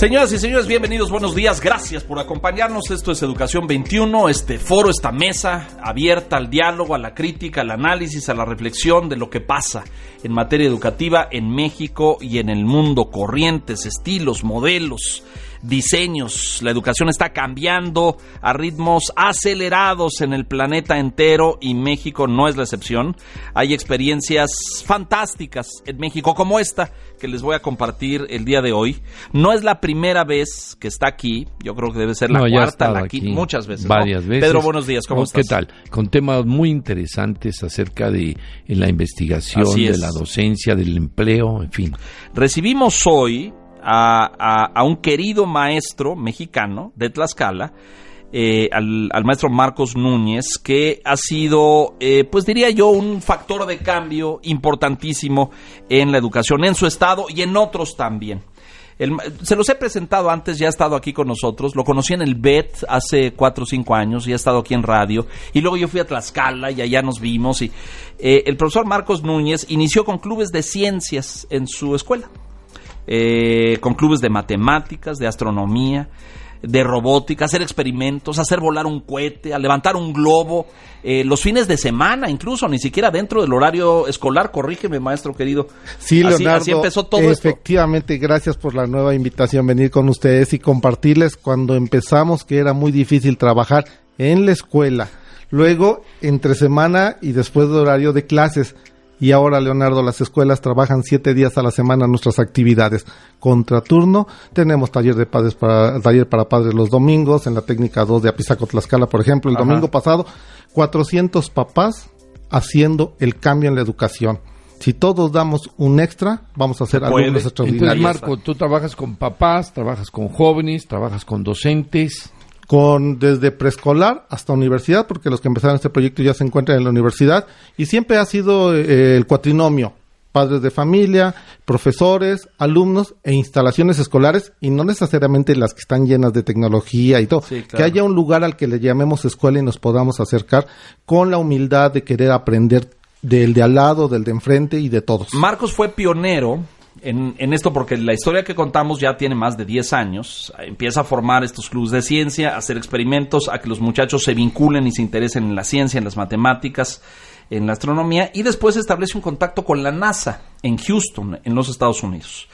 Señoras y señores, bienvenidos, buenos días, gracias por acompañarnos. Esto es Educación 21, este foro, esta mesa abierta al diálogo, a la crítica, al análisis, a la reflexión de lo que pasa en materia educativa en México y en el mundo, corrientes, estilos, modelos diseños. La educación está cambiando a ritmos acelerados en el planeta entero y México no es la excepción. Hay experiencias fantásticas en México como esta que les voy a compartir el día de hoy. No es la primera vez que está aquí, yo creo que debe ser la cuarta, la quinta, muchas veces. Varias veces. Pedro, buenos días, ¿cómo estás? ¿Qué tal? Con temas muy interesantes acerca de la investigación, de la docencia, del empleo, en fin. Recibimos hoy a, un querido maestro mexicano de Tlaxcala, eh, al, maestro Marcos Núñez, que ha sido, eh, pues diría yo, un factor de cambio importantísimo en la educación en su estado y en otros también. se los he presentado antes, ya ha estado aquí con nosotros, lo conocí en el BET hace cuatro o cinco años, y ha estado aquí en radio, y luego yo fui a Tlaxcala y allá nos vimos, y eh, el profesor Marcos Núñez inició con clubes de ciencias en su escuela eh, con clubes de matemáticas, de astronomía, de robótica, hacer experimentos, hacer volar un cohete, a levantar un globo, eh, los fines de semana incluso, ni siquiera dentro del horario escolar, corrígeme maestro querido. Sí, Leonardo, así, empezó todo efectivamente, gracias por la nueva invitación, venir con ustedes y compartirles cuando empezamos que era muy difícil trabajar en la escuela, luego entre semana y después de horario de clases y ahora, Leonardo, las escuelas trabajan siete días a la semana nuestras actividades. Contraturno, tenemos taller de padres para, taller para padres los domingos, en la técnica 2 de Apizaco Tlaxcala, por ejemplo, el domingo pasado, 400 papás haciendo el cambio en la educación. Si todos damos un extra, vamos a hacer alumnos extraordinarios. Entonces, Marco, tú trabajas con papás, trabajas con jóvenes, trabajas con docentes con desde preescolar hasta universidad, porque los que empezaron este proyecto ya se encuentran en la universidad, y siempre ha sido eh, el cuatrinomio, padres de familia, profesores, alumnos e instalaciones escolares, y no necesariamente las que están llenas de tecnología y todo, que haya un lugar al que le llamemos escuela y nos podamos acercar con la humildad de querer aprender del de al lado, del de enfrente y de todos. Marcos fue pionero en, esto porque la historia que contamos ya tiene más de 10 años. Empieza a formar estos clubes de ciencia, a hacer experimentos, a que los muchachos se vinculen y se interesen en la ciencia, en las matemáticas, en la astronomía, y después establece un contacto con la NASA en Houston, en los Estados Unidos.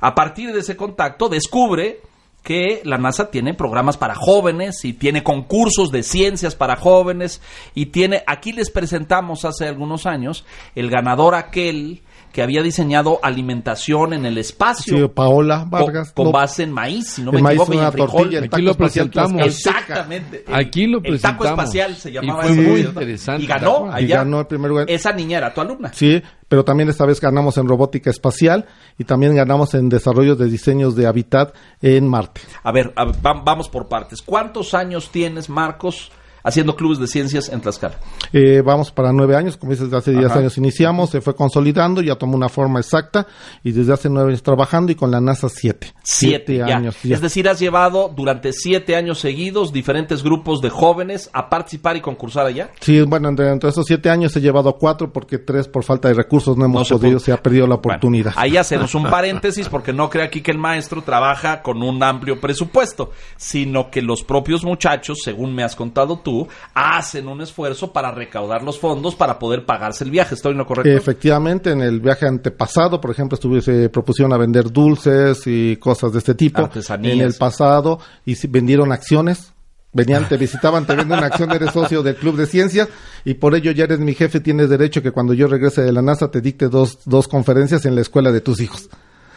A partir de ese contacto descubre que la NASA tiene programas para jóvenes y tiene concursos de ciencias para jóvenes y tiene, aquí les presentamos hace algunos años, el ganador aquel que había diseñado alimentación en el espacio. Sí, Paola Vargas. Con, base en maíz, si no me equivoco, y en frijol. Aquí lo presentamos. Exactamente. Aquí lo presentamos. El taco espacial se llamaba. Y fue muy interesante. Y ganó allá. Y ganó el primer lugar. Esa niña era tu alumna. Sí, pero también esta vez ganamos en robótica espacial y también ganamos en desarrollo de diseños de hábitat en Marte. A ver, vamos por partes. ¿Cuántos años tienes, Marcos? Haciendo clubes de ciencias en Tlaxcala? Eh, vamos para nueve años, como dices, desde hace diez años iniciamos, se fue consolidando, ya tomó una forma exacta y desde hace nueve años trabajando y con la NASA siete. Siete, años. Es decir, has llevado durante siete años seguidos diferentes grupos de jóvenes a participar y concursar allá. Sí, bueno, entre, esos siete años he llevado cuatro porque tres por falta de recursos no hemos podido, se, ha perdido la oportunidad. ahí hacemos un paréntesis porque no crea aquí que el maestro trabaja con un amplio presupuesto, sino que los propios muchachos, según me has contado tú, hacen un esfuerzo para recaudar los fondos para poder pagarse el viaje. ¿Estoy en lo correcto? Efectivamente, en el viaje antepasado, por ejemplo, se propusieron a vender dulces y cosas de este tipo. En el pasado y vendieron acciones venían, te visitaban, te venden una acción, eres socio del Club de Ciencias y por ello ya eres mi jefe, tienes derecho que cuando yo regrese de la NASA te dicte dos, dos conferencias en la escuela de tus hijos.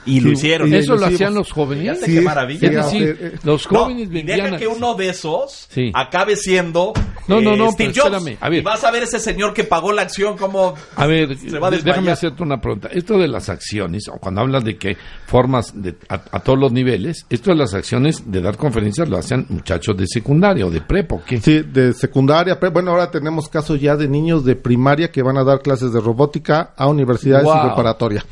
Y lo hicieron. eso lo hacían los jóvenes. qué maravilla. eh, los jóvenes no, y deja que uno de esos acabe siendo no, no, no, Steve Jobs. A ver. Y vas a ver ese señor que pagó la acción como a ver, se va a déjame hacerte una pregunta. Esto de las acciones, o cuando hablas de que formas de, a, todos los niveles, esto de las acciones de dar conferencias lo hacen muchachos de secundaria o de prepo, ¿qué? Sí, de secundaria. Bueno, ahora tenemos casos ya de niños de primaria que van a dar clases de robótica a universidades y preparatoria.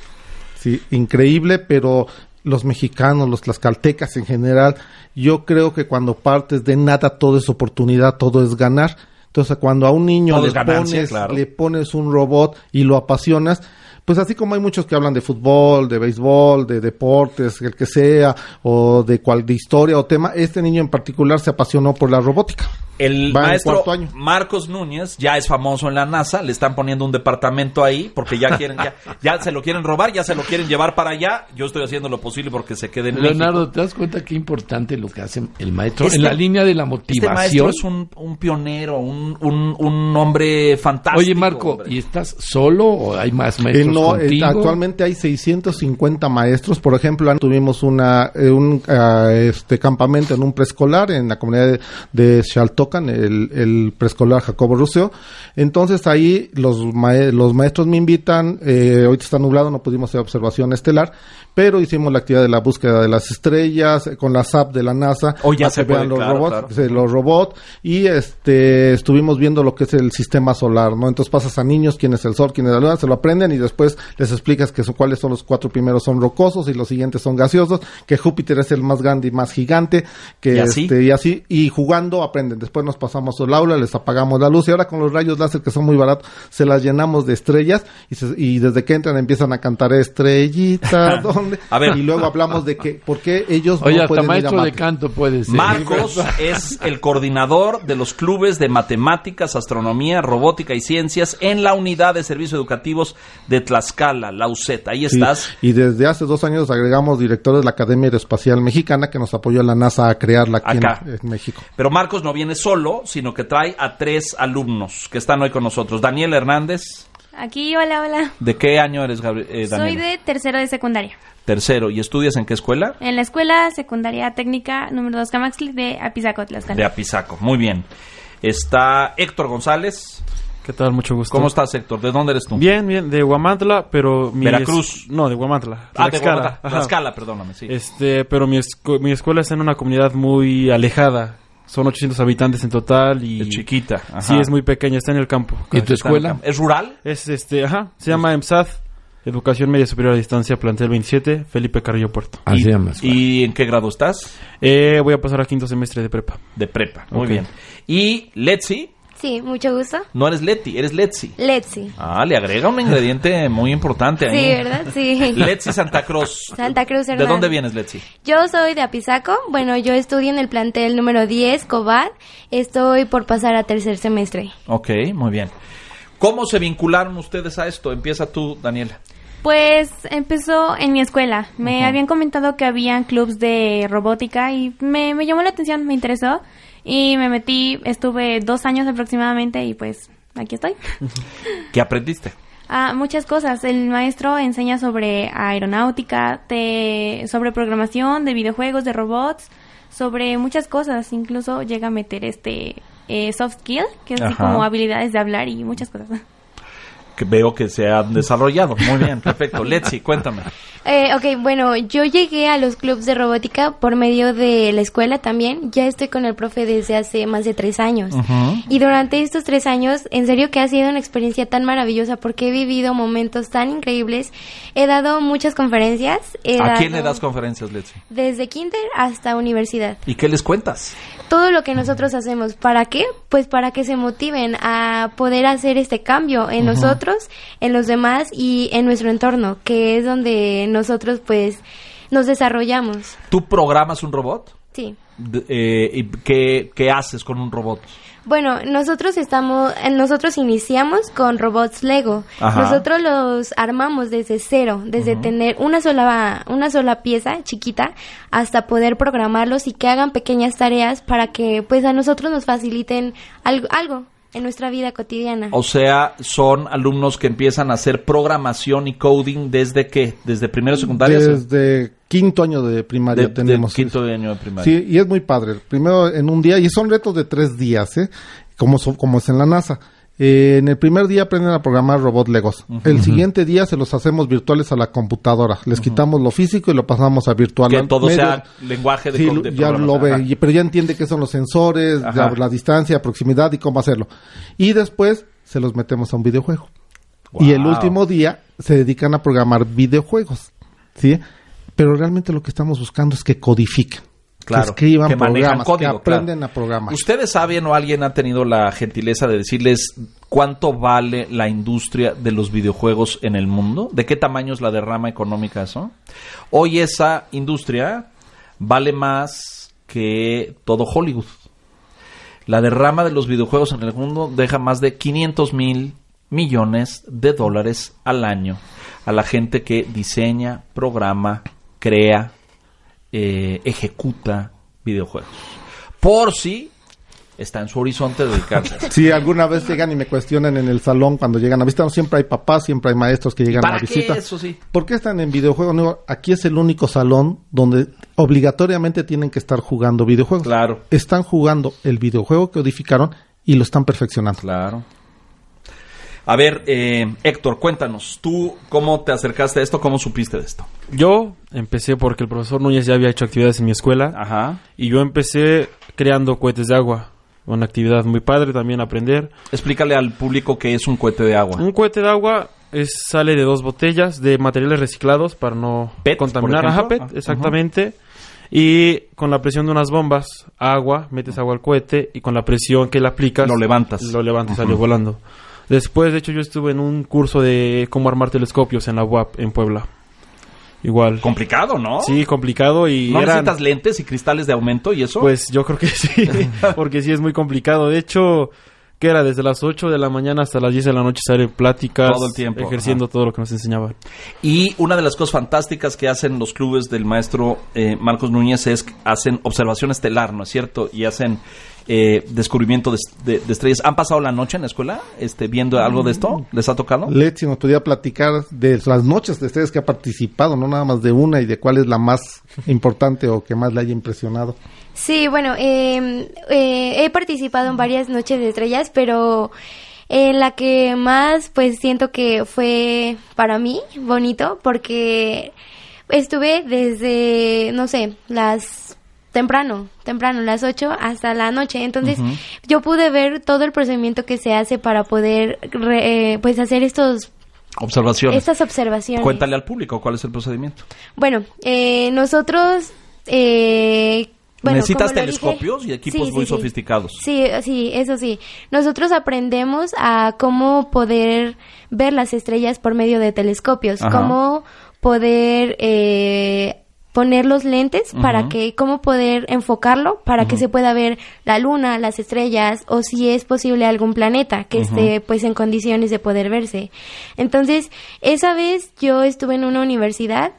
Sí, increíble, pero los mexicanos, los tlaxcaltecas en general, yo creo que cuando partes de nada todo es oportunidad, todo es ganar. Entonces, cuando a un niño le, pones, le pones un robot y lo apasionas, pues así como hay muchos que hablan de fútbol, de béisbol, de deportes, el que sea, o de cual de historia o tema, este niño en particular se apasionó por la robótica. El maestro Marcos Núñez ya es famoso en la NASA, le están poniendo un departamento ahí porque ya quieren, ya, ya se lo quieren robar, ya se lo quieren llevar para allá. Yo estoy haciendo lo posible porque se quede en Leonardo, ¿te das cuenta qué importante lo que hace el maestro en la línea de la motivación? Este maestro es un, pionero, un, un, hombre fantástico. Oye, Marco, ¿y estás solo o hay más maestros? no, eh, actualmente hay 650 maestros. Por ejemplo, tuvimos una, eh, un ah, este campamento en un preescolar en la comunidad de, de el, preescolar Jacobo Ruseo. Entonces ahí los, los maestros me invitan, eh, ahorita está nublado, no pudimos hacer observación estelar, pero hicimos la actividad de la búsqueda de las estrellas eh, con la SAP de la NASA. O ya se vean los robots, los robots y este estuvimos viendo lo que es el sistema solar, ¿no? Entonces pasas a niños quién es el sol, quién es la luna, se lo aprenden y después les explicas que son, cuáles son los cuatro primeros son rocosos y los siguientes son gaseosos, que Júpiter es el más grande y más gigante, que ¿Y así? este y así y jugando aprenden. Después nos pasamos al aula, les apagamos la luz y ahora con los rayos láser que son muy baratos se las llenamos de estrellas y, y desde que entran empiezan a cantar A ver. Y luego hablamos de que, ¿por qué ellos Oye, no pueden maestro de canto puede ser. Marcos es el coordinador de los clubes de matemáticas, astronomía, robótica y ciencias en la unidad de servicios educativos de Tlaxcala, la UCET. Ahí estás. y desde hace dos años agregamos director de la Academia Aeroespacial Mexicana que nos apoyó la NASA a crearla aquí En, México. Pero Marcos no viene solo, sino que trae a tres alumnos que están hoy con nosotros. Daniel Hernández. Aquí, hola, hola. ¿De qué año eres, eh, Daniel? Soy de tercero de secundaria. Tercero, ¿y estudias en qué escuela? En la Escuela Secundaria Técnica número 2 Camaxli de Apizaco, Tlaxcala. De Apizaco, muy bien. Está Héctor González. ¿Qué tal? Mucho gusto. ¿Cómo estás, Héctor? ¿De dónde eres tú? Bien, bien, de Guamantla, pero mi Veracruz. No, de Guamantla. Ah, de Guamantla. Tlaxcala, perdóname, sí. Este, pero mi, mi escuela está en una comunidad muy alejada. Son 800 habitantes en total y... Es chiquita. Sí, es muy pequeña, está en el campo. ¿Y tu escuela? ¿Es rural? Es, este, ajá, se llama EMSAD, Educación Media Superior a Distancia, plantel 27, Felipe Carrillo Puerto. Así ¿Y, ¿Y en qué grado estás? Eh, voy a pasar a quinto semestre de prepa. De prepa, muy bien. ¿Y Letzi? Sí, mucho gusto. No eres Leti, eres Letzi. Letzi. Ah, le agrega un ingrediente muy importante ahí. Sí, ¿verdad? Sí. Letzi Santa Cruz. Santa Cruz, ¿De dónde vienes, Letzi? Yo soy de Apizaco. Bueno, yo estudio en el plantel número 10, Cobar. Estoy por pasar a tercer semestre. Ok, muy bien. ¿Cómo se vincularon ustedes a esto? Empieza tú, Daniela. Pues empezó en mi escuela. Me habían comentado que habían clubs de robótica y me, me, llamó la atención, me interesó y me metí, estuve dos años aproximadamente y pues aquí estoy. ¿Qué aprendiste? Ah, muchas cosas. El maestro enseña sobre aeronáutica, de, sobre programación, de videojuegos, de robots, sobre muchas cosas. Incluso llega a meter este eh, soft skill, que es como habilidades de hablar y muchas cosas que veo que se han desarrollado. Muy bien, perfecto. Letzi, cuéntame. Eh, ok, bueno, yo llegué a los clubs de robótica por medio de la escuela también. Ya estoy con el profe desde hace más de tres años. Y durante estos tres años, en serio que ha sido una experiencia tan maravillosa porque he vivido momentos tan increíbles. He dado muchas conferencias. ¿A quién le das conferencias, Letzi? Desde kinder hasta universidad. ¿Y qué les cuentas? Todo lo que nosotros hacemos. ¿Para qué? Pues para que se motiven a poder hacer este cambio en nosotros, en los demás y en nuestro entorno, que es donde nosotros pues nos desarrollamos. ¿Tú programas un robot? Sí. Eh, ¿Y qué, qué haces con un robot? Bueno, nosotros estamos, eh, nosotros iniciamos con robots Lego. Nosotros los armamos desde cero, desde tener una sola, una sola pieza chiquita hasta poder programarlos y que hagan pequeñas tareas para que, pues, a nosotros nos faciliten algo, algo en nuestra vida cotidiana. O sea, son alumnos que empiezan a hacer programación y coding desde qué? Desde primero secundaria. Desde quinto año de primaria tenemos. quinto año de primaria. Sí, y es muy padre. Primero en un día y son retos de tres días, ¿eh? Como como es en la NASA. Eh, en el primer día aprenden a programar robot Legos. el siguiente día se los hacemos virtuales a la computadora. Les quitamos lo físico y lo pasamos a virtual. Que todo sea lenguaje de, sí, ya lo ve, pero ya entiende qué son los sensores, la, distancia, proximidad y cómo hacerlo. Y después se los metemos a un videojuego. Y el último día se dedican a programar videojuegos. ¿Sí? Pero realmente lo que estamos buscando es que codifiquen claro, que escriban que programas, código, que aprenden a programar. ¿Ustedes saben o alguien ha tenido la gentileza de decirles cuánto vale la industria de los videojuegos en el mundo? ¿De qué tamaño es la derrama económica eso? Hoy esa industria vale más que todo Hollywood. La derrama de los videojuegos en el mundo deja más de 500 mil millones de dólares al año a la gente que diseña, programa, crea, eh, ejecuta videojuegos. Por si está en su horizonte dedicarse. Si alguna vez llegan y me cuestionan en el salón cuando llegan a visitar, siempre hay papás, siempre hay maestros que llegan a la visita. Eso sí. ¿Por qué están en videojuegos? aquí es el único salón donde obligatoriamente tienen que estar jugando videojuegos. Claro. Están jugando el videojuego que codificaron y lo están perfeccionando. Claro. A ver, eh, Héctor, cuéntanos, ¿tú cómo te acercaste a esto? ¿Cómo supiste de esto? Yo empecé porque el profesor Núñez ya había hecho actividades en mi escuela. Ajá. Y yo empecé creando cohetes de agua. Una actividad muy padre también aprender. Explícale al público qué es un cohete de agua. Un cohete de agua es, sale de dos botellas de materiales reciclados para no contaminar. Ajá, PET, exactamente. Y con la presión de unas bombas, agua, metes agua al cohete y con la presión que le aplicas... Lo levantas. Lo levantas y sale volando. Después, de hecho, yo estuve en un curso de cómo armar telescopios en la UAP en Puebla. Igual. Complicado, ¿no? Sí, complicado y... ¿No necesitas lentes y cristales de aumento y eso? Pues yo creo que sí, porque sí es muy complicado. De hecho, que era desde las 8 de la mañana hasta las 10 de la noche sale pláticas, todo el tiempo, ejerciendo todo lo que nos enseñaban. Y una de las cosas fantásticas que hacen los clubes del maestro eh, Marcos Núñez es que hacen observación estelar, ¿no es cierto? Y hacen eh, descubrimiento de, estrellas. ¿Han pasado la noche en la escuela este, viendo algo de esto? ¿Les ha tocado? Letzi nos podría platicar de las noches de estrellas que ha participado, no nada más de una y de cuál es la más importante o que más le haya impresionado. Sí, bueno, em, eh, he participado en varias noches de estrellas, pero en la que más pues siento que fue para mí bonito porque estuve desde, no sé, las temprano, temprano, las 8 hasta la noche. Entonces, yo pude ver todo el procedimiento que se hace para poder, eh, pues, hacer estos observaciones. Estas observaciones. Cuéntale al público cuál es el procedimiento. Bueno, eh, nosotros eh, Necesitas telescopios y equipos muy sofisticados. Sí, sí, eso sí. Nosotros aprendemos a cómo poder ver las estrellas por medio de telescopios, cómo poder eh, poner los lentes para que, cómo poder enfocarlo para que se pueda ver la luna, las estrellas o si es posible algún planeta que esté pues en condiciones de poder verse. Entonces, esa vez yo estuve en una universidad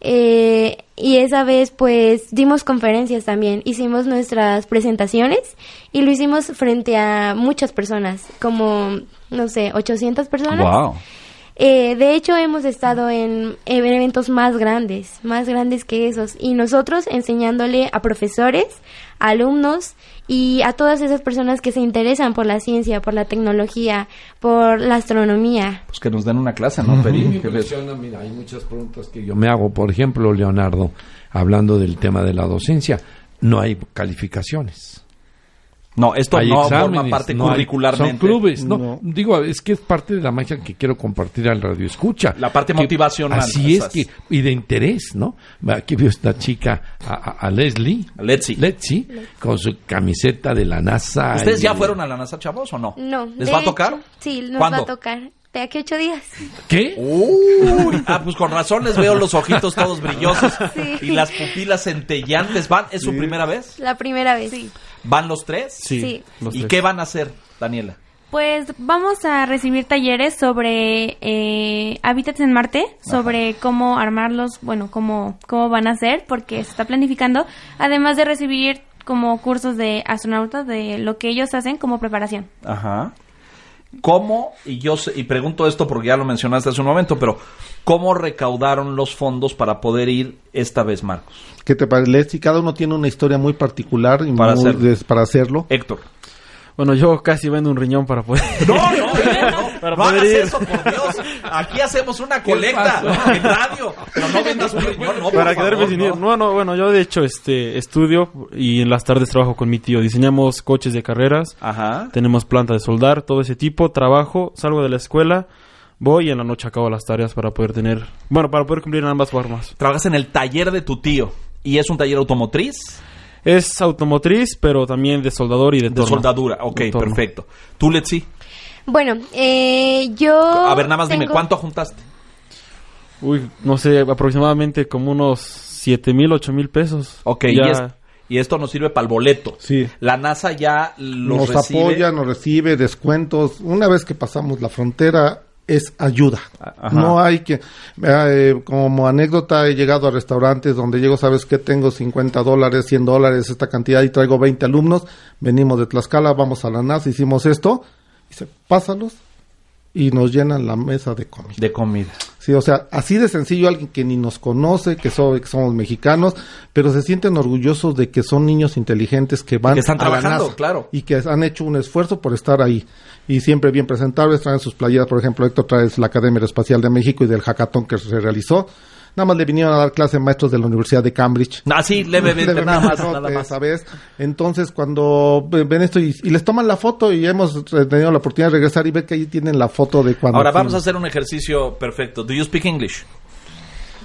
eh, y esa vez pues dimos conferencias también, hicimos nuestras presentaciones y lo hicimos frente a muchas personas, como no sé, 800 personas. Wow. Eh, de hecho, hemos estado en, eventos más grandes, más grandes que esos, y nosotros enseñándole a profesores, alumnos y a todas esas personas que se interesan por la ciencia, por la tecnología, por la astronomía. Pues que nos den una clase, ¿no, Peri? mira, hay muchas preguntas que yo me hago. Por ejemplo, Leonardo, hablando del tema de la docencia, no hay calificaciones. No, esto no forma parte curricularmente. son clubes, no, Digo, es que es parte de la magia que quiero compartir al radio escucha. La parte motivacional. Así es que, y de interés, ¿no? Aquí veo esta chica, a, Leslie. A Letzi. Letzi, con su camiseta de la NASA. ¿Ustedes ya fueron a la NASA, chavos, o no? No. ¿Les va a tocar? sí, nos va a tocar. De aquí ocho días. ¿Qué? ah, pues con razón les veo los ojitos todos brillosos y las pupilas centellantes. ¿Van? ¿Es su primera vez? La primera vez. Sí. ¿Van los tres? Sí. ¿Y qué van a hacer, Daniela? Pues vamos a recibir talleres sobre eh, hábitats en Marte, sobre cómo armarlos, bueno, cómo, cómo van a ser, porque se está planificando, además de recibir como cursos de astronautas de lo que ellos hacen como preparación. Ajá. ¿Cómo, y yo y pregunto esto porque ya lo mencionaste hace un momento, pero ¿cómo recaudaron los fondos para poder ir esta vez, Marcos? ¿Qué te parece? Si cada uno tiene una historia muy particular y para, para hacerlo. Héctor. Bueno, yo casi vendo un riñón para poder. No, no, no, para poder ir. eso, por Dios. Aquí hacemos una colecta en radio, pero no vendas un riñón, no. Para quedarme sin no. no, no, bueno, yo de hecho este estudio y en las tardes trabajo con mi tío. Diseñamos coches de carreras. Ajá. Tenemos planta de soldar, todo ese tipo. Trabajo, salgo de la escuela. Voy y en la noche acabo las tareas para poder tener, bueno, para poder cumplir en ambas formas. Trabajas en el taller de tu tío y es un taller automotriz. Es automotriz, pero también de soldador y de De soldadura, ok, perfecto. ¿Tú, Letzi? Bueno, eh, yo... A ver, nada más dime, ¿cuánto juntaste? Uy, no sé, aproximadamente como unos 7 mil, 8 mil pesos. Ok, y, esto nos sirve para el boleto. Sí. La NASA ya nos apoya, nos recibe descuentos. Una vez que pasamos la frontera, es ayuda. No hay que, eh, como anécdota, he llegado a restaurantes donde llego, sabes que tengo 50 dólares, 100 dólares, esta cantidad y traigo 20 alumnos, venimos de Tlaxcala, vamos a la NASA, hicimos esto, dice, pásalos y nos llenan la mesa de comida. De comida. Sí, o sea, así de sencillo alguien que ni nos conoce, que, que somos mexicanos, pero se sienten orgullosos de que son niños inteligentes que van que están trabajando, claro. y que han hecho un esfuerzo por estar ahí y siempre bien presentables, traen sus playeras, por ejemplo, Héctor trae la Academia Espacial de México y del hackathon que se realizó. Nada más le vinieron a dar clase maestros de la Universidad de Cambridge. Ah, sí, levemente, nada más, nada más. ¿sabes? Entonces, cuando ven esto y, les toman la foto y hemos tenido la oportunidad de regresar y ver que ahí tienen la foto de cuando... Ahora, vamos a hacer un ejercicio perfecto. ¿Do you speak English?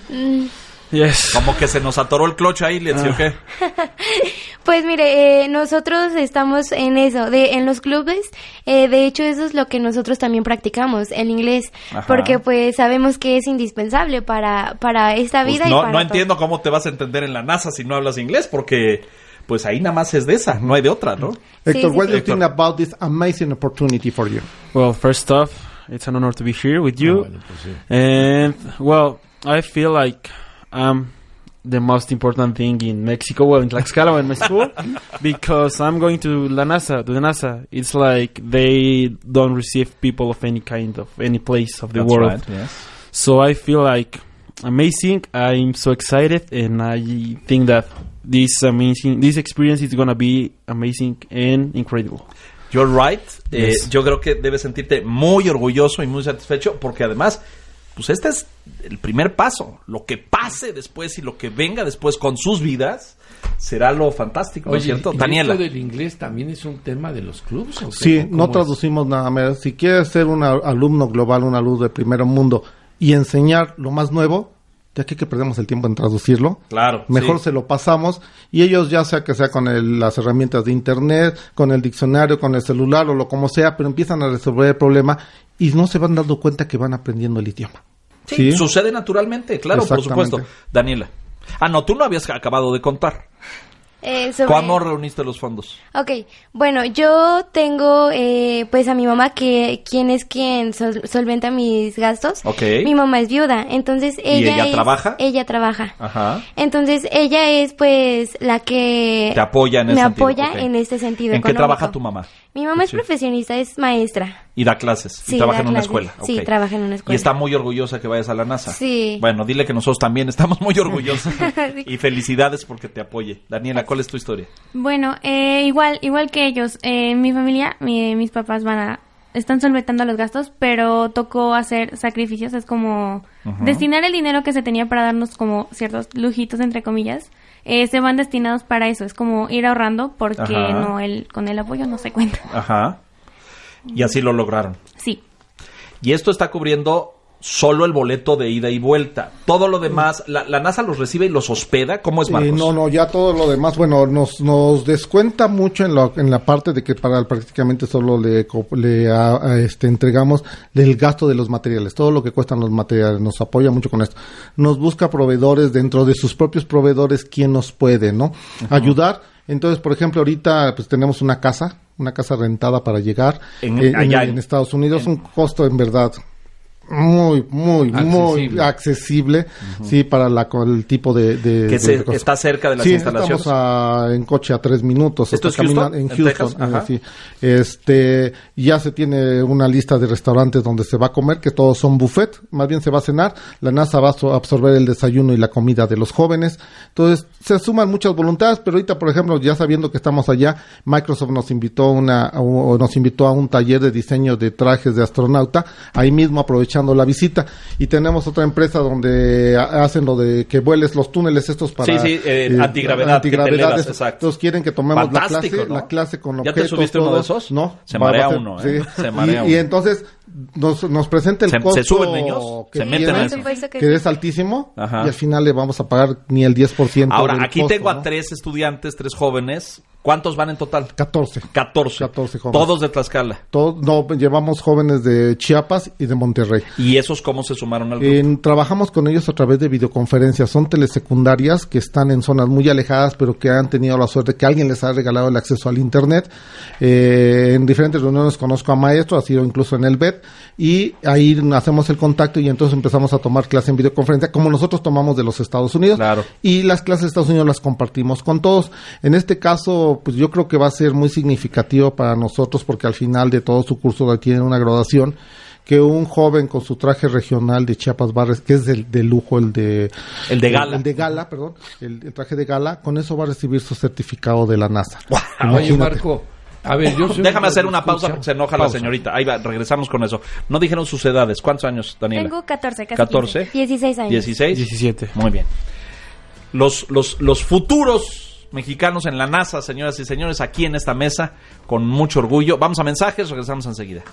Mm. Yes. Como que se nos atoró el cloche ahí, ¿le o qué? pues mire, eh, nosotros estamos en eso, de en los clubes, eh, de hecho eso es lo que nosotros también practicamos, el inglés, porque pues sabemos que es indispensable para, para esta pues vida no, y para No entiendo cómo te vas a entender en la NASA si no hablas inglés, porque pues ahí nada más es de esa, no hay de otra, ¿no? Héctor, what do you think about this amazing opportunity for you? Well, first off, it's an honor to be here with you. Ah, pues And, well, I feel like I'm the most important thing in Mexico, well, in Tlaxcala, my school, because I'm going to La NASA, to the NASA. It's like they don't receive people of any kind of any place of the That's world. Right, yes. So I feel like amazing. I'm so excited, and I think that this amazing, this experience is gonna be amazing and incredible. You're right. Yes. Eh, yo creo que debes sentirte muy orgulloso y muy satisfecho porque además pues este es el primer paso. Lo que pase después y lo que venga después con sus vidas será lo fantástico, ¿no es cierto? Daniela. del inglés también es un tema de los clubes? Sí, no traducimos nada más. Si quieres ser un alumno global, un alumno de primer mundo y enseñar lo más nuevo, ya que, que perdemos el tiempo en traducirlo, claro, mejor se lo pasamos y ellos ya sea que sea con las herramientas de internet, con el diccionario, con el celular o lo como sea, pero empiezan a resolver el problema y no se van dando cuenta que van aprendiendo el idioma. Sí, sucede naturalmente, claro, por supuesto. Daniela. Ah, no, tú no habías acabado de contar. Eh, ¿Cómo reuniste los fondos? Ok, bueno, yo tengo eh, pues a mi mamá que quien es quien solventa mis gastos. Ok. Mi mamá es viuda, entonces ella, ¿Y ella trabaja. Ella trabaja. Ajá. Entonces ella es pues la que te apoya en me apoya en este sentido. ¿En qué trabaja tu mamá? Mi mamá es profesionista, es maestra. Y da clases. y trabaja en una escuela. Sí, trabaja en una escuela. Y está muy orgullosa que vayas a la NASA. Sí. Bueno, dile que nosotros también estamos muy orgullosos. Y felicidades porque te apoye. Daniela, ¿cuál es tu historia? Bueno, eh, igual, igual que ellos. Eh, mi familia, mis papás van a están solventando los gastos, pero tocó hacer sacrificios, es como destinar el dinero que se tenía para darnos como ciertos lujitos entre comillas eh, se van destinados para eso. Es como ir ahorrando porque no el, con el apoyo no se cuenta. Ajá. Y así lo lograron. Sí. Y esto está cubriendo solo el boleto de ida y vuelta. Todo lo demás, la, NASA los recibe y los hospeda. ¿Cómo es Marcos? Eh, no, no, ya todo lo demás, bueno, nos, nos descuenta mucho en, lo, en la parte de que para prácticamente solo le, le este, entregamos el gasto de los materiales, todo lo que cuestan los materiales, nos apoya mucho con esto. Nos busca proveedores dentro de sus propios proveedores, quien nos puede, ¿no? Ayudar. Entonces, por ejemplo, ahorita pues tenemos una casa, una casa rentada para llegar eh, en, Estados Unidos, un costo en verdad muy, muy, muy accesible, sí, para la, el tipo de... que está cerca de las sí, instalaciones. estamos en coche a tres minutos. ¿Esto es Houston? En Houston, sí. Este, ya se tiene una lista de restaurantes donde se va a comer, que todos son buffet, más bien se va a cenar, la NASA va a absorber el desayuno y la comida de los jóvenes, entonces se suman muchas voluntades, pero ahorita, por ejemplo, ya sabiendo que estamos allá, Microsoft nos invitó una, o nos invitó a un taller de diseño de trajes de astronauta, ahí mismo aprovechando la visita, y tenemos otra empresa donde hacen lo de que vueles los túneles estos para... Sí, sí, eh, eh antigravedad. Exacto. Entonces quieren que tomemos la clase, la clase con objetos. ¿Ya te subiste uno de esos? No. Se marea uno, ¿eh? Se marea y, y entonces nos, nos presenta el costo se suben niños, que, se meten que es altísimo y al final le vamos a pagar ni el 10%. Ahora, aquí tengo a tres estudiantes, tres jóvenes ¿Cuántos van en total? 14. 14. 14 jóvenes. Todos de Tlaxcala. no, llevamos jóvenes de Chiapas y de Monterrey. ¿Y esos cómo se sumaron al grupo? trabajamos con ellos a través de videoconferencias. Son telesecundarias que están en zonas muy alejadas, pero que han tenido la suerte que alguien les ha regalado el acceso al Internet. Eh, en diferentes reuniones conozco a maestros, ha sido incluso en el BED, y ahí hacemos el contacto y entonces empezamos a tomar clases en videoconferencia, como nosotros tomamos de los Estados Unidos. Claro. Y las clases de Estados Unidos las compartimos con todos. En este caso, pues yo creo que va a ser muy significativo para nosotros porque al final de todo su curso tiene una graduación que un joven con su traje regional de Chiapas Barres, que es del, de lujo, el de... El de gala. El, de gala, perdón, el, traje de gala, con eso va a recibir su certificado de la NASA. Oye, Marco, a ver, yo Déjame hacer una pausa porque se enoja la señorita. Ahí va, regresamos con eso. No dijeron sus edades. ¿Cuántos años, Daniela? Tengo 14, casi 14. 16 años. 16. 17. Muy bien. Los, los, los futuros mexicanos en la NASA, señoras y señores, aquí en esta mesa, con mucho orgullo. Vamos a mensajes, regresamos enseguida.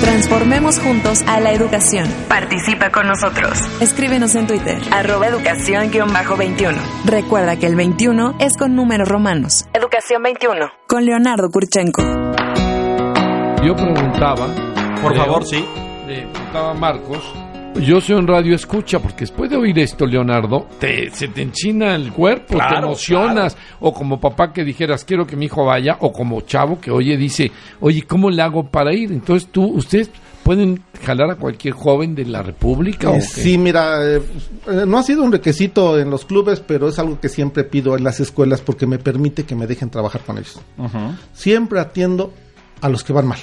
Transformemos juntos a la educación. Participa con nosotros. Escríbenos en Twitter. Arroba educación-21. Recuerda que el 21 es con números romanos. Educación 21. Con Leonardo Kurchenko. Yo preguntaba. Por favor, sí. Le preguntaba Marcos yo soy un radio escucha, porque después de oír esto, Leonardo, te, se te enchina el cuerpo, te emocionas, o como papá que dijeras, quiero que mi hijo vaya, o como chavo que oye, dice, oye, ¿cómo le hago para ir? Entonces tú, ustedes pueden jalar a cualquier joven de la República. ¿o sí, mira, eh, eh, no ha sido un requisito en los clubes, pero es algo que siempre pido en las escuelas porque me permite que me dejen trabajar con ellos. Siempre atiendo a los que van mal.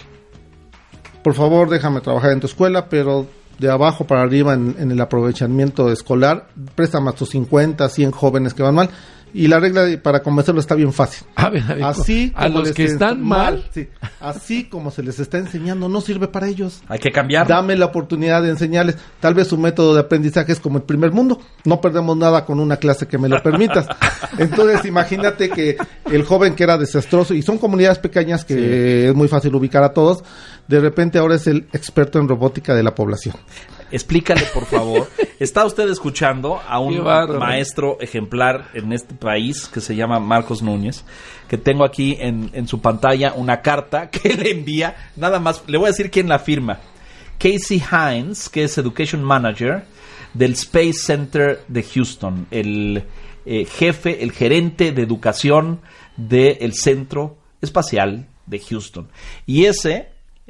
Por favor, déjame trabajar en tu escuela, pero de abajo para arriba en, el aprovechamiento escolar, préstame a tus 50, 100 jóvenes que van mal. Y la regla para convencerlo está bien fácil. así a los que están mal, así como se les está enseñando, no sirve para ellos. Hay que cambiar. Dame la oportunidad de enseñarles. Tal vez su método de aprendizaje es como el primer mundo. No perdemos nada con una clase que me lo permitas. Entonces, imagínate que el joven que era desastroso, y son comunidades pequeñas que es muy fácil ubicar a todos, de repente ahora es el experto en robótica de la población. Explícale, por favor. Está usted escuchando a un maestro ejemplar en este país que se llama Marcos Núñez, que tengo aquí en, en su pantalla una carta que le envía, nada más, le voy a decir quién la firma. Casey Hines, que es Education Manager del Space Center de Houston, el eh, jefe, el gerente de educación del Centro Espacial de Houston. Y ese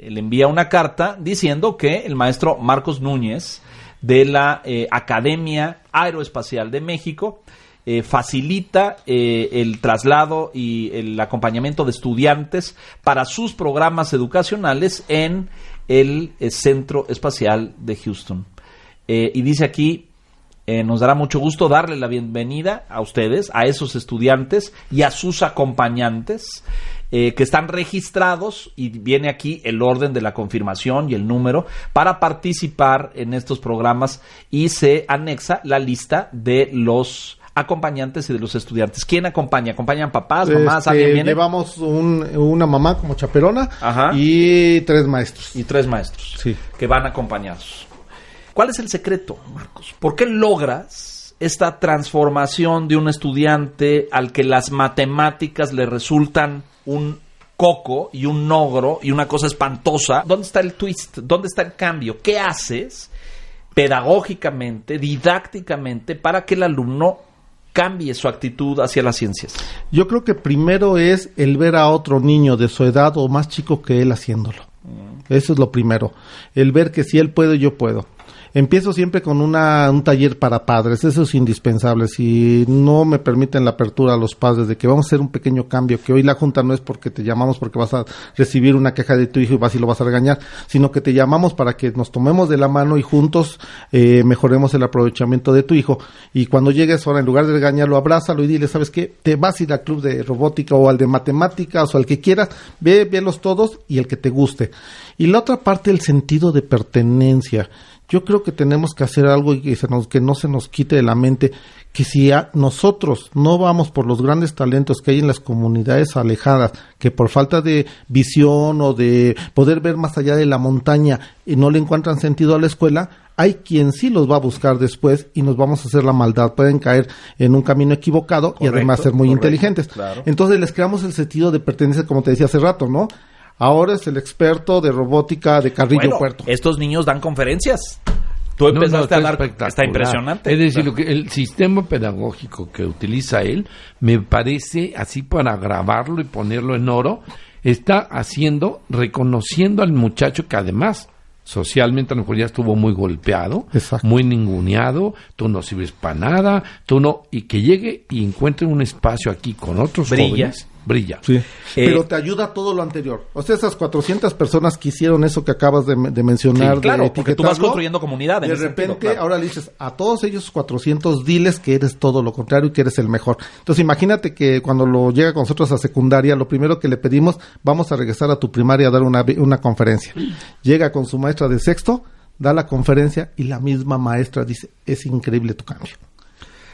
le envía una carta diciendo que el maestro Marcos Núñez de la eh, Academia Aeroespacial de México eh, facilita eh, el traslado y el acompañamiento de estudiantes para sus programas educacionales en el Centro Espacial de Houston. y dice aquí, nos dará mucho gusto darle la bienvenida a ustedes, a esos estudiantes y a sus acompañantes eh, que están registrados y viene aquí el orden de la confirmación y el número para participar en estos programas y se anexa la lista de los acompañantes y de los estudiantes. ¿Quién acompaña? ¿Acompañan papás, mamás? Este, ¿Alguien viene? Llevamos una mamá como chaperona y tres maestros. Y tres maestros sí. que van acompañados. ¿Cuál es el secreto, Marcos? ¿Por qué logras esta transformación de un estudiante al que las matemáticas le resultan un coco y un ogro y una cosa espantosa. ¿Dónde está el twist? ¿Dónde está el cambio? ¿Qué haces pedagógicamente, didácticamente, para que el alumno cambie su actitud hacia las ciencias? Yo creo que primero es el ver a otro niño de su edad o más chico que él haciéndolo. Mm. Eso es lo primero. El ver que si él puede, yo puedo. Empiezo siempre con una, un taller para padres, eso es indispensable. Si no me permiten la apertura a los padres de que vamos a hacer un pequeño cambio, que hoy la junta no es porque te llamamos porque vas a recibir una queja de tu hijo y vas y lo vas a regañar, sino que te llamamos para que nos tomemos de la mano y juntos eh, mejoremos el aprovechamiento de tu hijo. Y cuando llegues ahora, en lugar de regañarlo, abrázalo y dile, ¿sabes qué? Te vas a ir al club de robótica o al de matemáticas o al que quieras, ve, vélos todos y el que te guste. Y la otra parte, el sentido de pertenencia yo creo que tenemos que hacer algo y que, se nos, que no se nos quite de la mente que si nosotros no vamos por los grandes talentos que hay en las comunidades alejadas, que por falta de visión o de poder ver más allá de la montaña y no le encuentran sentido a la escuela, hay quien sí los va a buscar después y nos vamos a hacer la maldad. Pueden caer en un camino equivocado y además ser muy inteligentes. Entonces les creamos el sentido de pertenencia, como te decía hace rato, ¿no? Ahora es el experto de robótica de Carrillo Puerto. Estos niños dan conferencias. Tú empezaste a dar. Está impresionante. Es decir, lo que, el sistema pedagógico que utiliza él, me parece, así para grabarlo y ponerlo en oro, está haciendo, reconociendo al muchacho que además socialmente a lo mejor ya estuvo muy golpeado, muy ninguneado, tú no sirves para nada, tú no, y que llegue y encuentre un espacio aquí con otros jóvenes brilla. Sí. Eh, Pero te ayuda todo lo anterior. O sea, esas 400 personas que hicieron eso que acabas de, mencionar. Sí, claro, porque tú vas construyendo comunidad. De repente, ahora le dices a todos ellos 400, diles que eres todo lo contrario y que eres el mejor. Entonces, imagínate que cuando lo llega con nosotros a secundaria, lo primero que le pedimos, vamos a regresar a tu primaria a dar una, una conferencia. Llega con su maestra de sexto, da la conferencia y la misma maestra dice, es increíble tu cambio.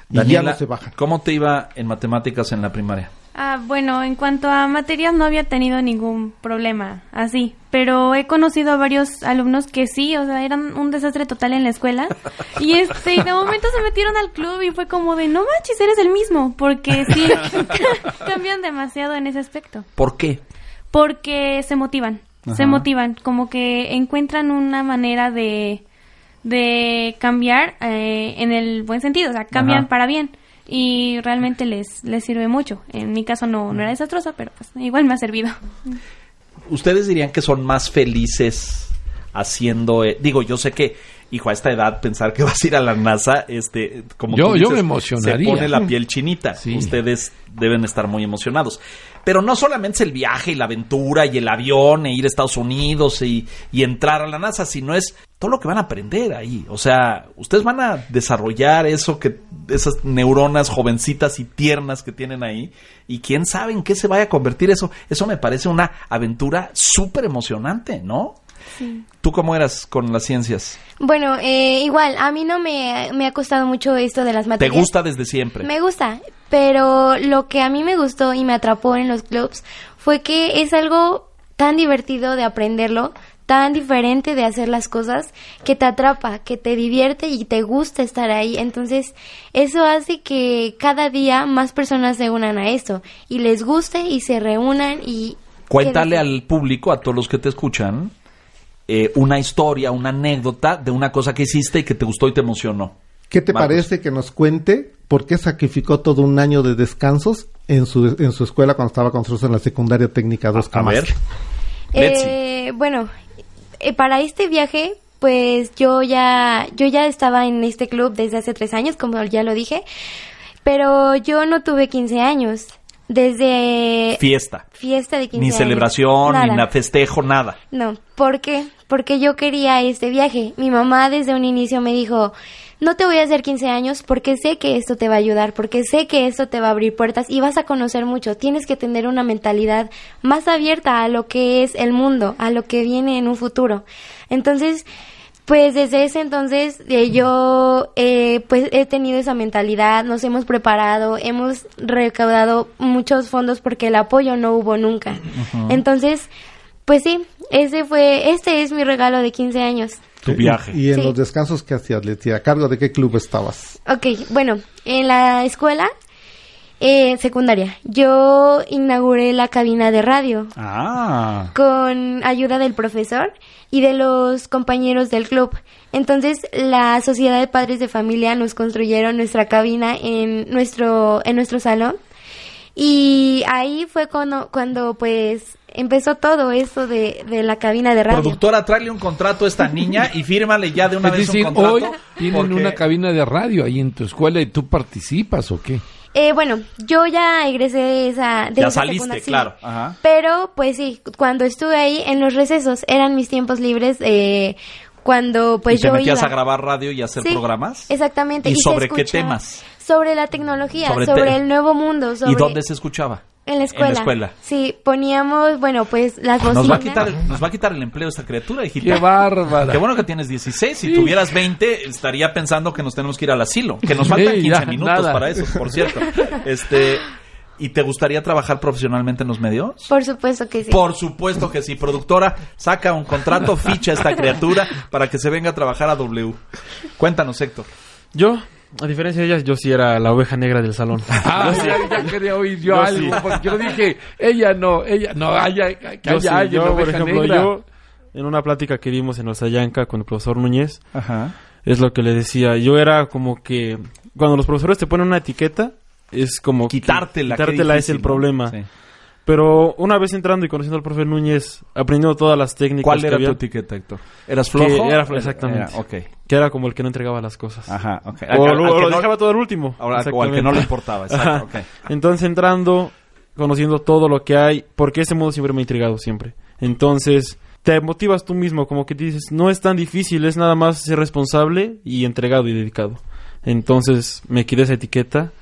Daniela, se baja. ¿cómo te iba en matemáticas en la primaria? Ah, bueno, en cuanto a materias no había tenido ningún problema así, pero he conocido a varios alumnos que sí, o sea, eran un desastre total en la escuela y este, de momento se metieron al club y fue como de, no manches, eres el mismo, porque sí, cambian demasiado en ese aspecto. ¿Por qué? Porque se motivan, se motivan, como que encuentran una manera de, de cambiar eh, en el buen sentido, o sea, cambian para bien y realmente les, les sirve mucho. En mi caso no, no era desastrosa, pero pues igual me ha servido. ¿Ustedes dirían que son más felices haciendo, eh, digo, yo sé que hijo, a esta edad pensar que vas a ir a la NASA, este, como yo, yo me emocionaría. Se pone la piel chinita. Ustedes deben estar muy emocionados. Pero no solamente es el viaje y la aventura y el avión e ir a Estados Unidos y, y entrar a la NASA, sino es todo lo que van a aprender ahí. O sea, ustedes van a desarrollar eso que, esas neuronas jovencitas y tiernas que tienen ahí. Y quién sabe en qué se vaya a convertir eso. Eso me parece una aventura súper emocionante, ¿no? ¿Tú cómo eras con las ciencias? Bueno, eh, igual, a mí no me, ha costado mucho esto de las materias. ¿Te gusta desde siempre? Me gusta, pero lo que a mí me gustó y me atrapó en los clubs fue que es algo tan divertido de aprenderlo, tan diferente de hacer las cosas, que te atrapa, que te divierte y te gusta estar ahí. Entonces, eso hace que cada día más personas se unan a esto y les guste y se reúnan y... Cuéntale al público, a todos los que te escuchan, eh, una historia, una anécdota de una cosa que hiciste y que te gustó y te emocionó. ¿Qué te parece que nos cuente por qué sacrificó todo un año de descansos en su, en su escuela cuando estaba con nosotros en la secundaria técnica 2 A, ver. Eh, bueno, eh, para este viaje, pues yo ya, yo ya estaba en este club desde hace tres años, como ya lo dije, pero yo no tuve 15 años. Desde... Fiesta. Fiesta de 15 Ni celebración, ni festejo, nada. No, ¿por qué? Porque yo quería este viaje. Mi mamá desde un inicio me dijo, no te voy a hacer 15 años porque sé que esto te va a ayudar, porque sé que esto te va a abrir puertas y vas a conocer mucho. Tienes que tener una mentalidad más abierta a lo que es el mundo, a lo que viene en un futuro. Entonces, pues desde ese entonces eh, yo eh, pues he tenido esa mentalidad, nos hemos preparado, hemos recaudado muchos fondos porque el apoyo no hubo nunca. Entonces, pues sí, ese fue, este es mi regalo de 15 años. Tu viaje. Y en los descansos que hacías, Leti, ¿a cargo de qué club estabas? Ok, bueno, en la escuela eh, secundaria. Yo inauguré la cabina de radio. Ah. Con ayuda del profesor y de los compañeros del club. Entonces, la Sociedad de Padres de Familia nos construyeron nuestra cabina en nuestro, en nuestro salón. Y ahí fue cuando, cuando pues, empezó todo eso de, de la cabina de radio. Productora, tráele un contrato a esta niña y fírmale ya de una vez un contrato. hoy tienen una cabina de radio ahí en tu escuela y tú participas o qué? Eh, bueno, yo ya egresé de esa. De ya saliste, claro. Pero, pues sí, cuando estuve ahí en los recesos, eran mis tiempos libres. Eh, cuando pues ¿Y te yo metías a grabar radio y hacer programas? Exactamente. ¿Y, sobre qué temas? Sobre la tecnología, sobre, el nuevo mundo. Sobre... ¿Y dónde se escuchaba? En la escuela. En la escuela. Sí, poníamos, bueno, pues las bocinas. Nos va a quitar, nos va a quitar el empleo esta criatura, hijita. Qué bárbara. Qué bueno que tienes 16. Si tuvieras 20, estaría pensando que nos tenemos que ir al asilo. Que nos faltan 15 minutos para eso, por cierto. Este... ¿Y te gustaría trabajar profesionalmente en los medios? Por supuesto que sí. Por supuesto que sí. Productora, saca un contrato, ficha a esta criatura para que se venga a trabajar a W. Cuéntanos, Héctor. Yo, a diferencia de ellas, yo sí era la oveja negra del salón. Ah, ya, quería oír yo, algo, porque yo dije, ella no, ella no, haya, que yo haya, yo, por ejemplo, yo, en una plática que dimos en Osayanca con el profesor Núñez, es lo que le decía, yo era como que, cuando los profesores te ponen una etiqueta, es como... Quitártela. Quitártela es el problema. Pero una vez entrando y conociendo al profe Núñez, aprendiendo todas las técnicas. ¿Cuál era tu etiqueta, Héctor? ¿Eras flojo? era exactamente. Que era como el que no entregaba las cosas. Ajá, ok. O, lo, dejaba todo el último. Ahora, o al que no le importaba, exacto, Entonces entrando, conociendo todo lo que hay, porque ese modo siempre me ha intrigado, siempre. Entonces, te motivas tú mismo, como que dices, no es tan difícil, es nada más ser responsable y entregado y dedicado. Entonces, me quité esa etiqueta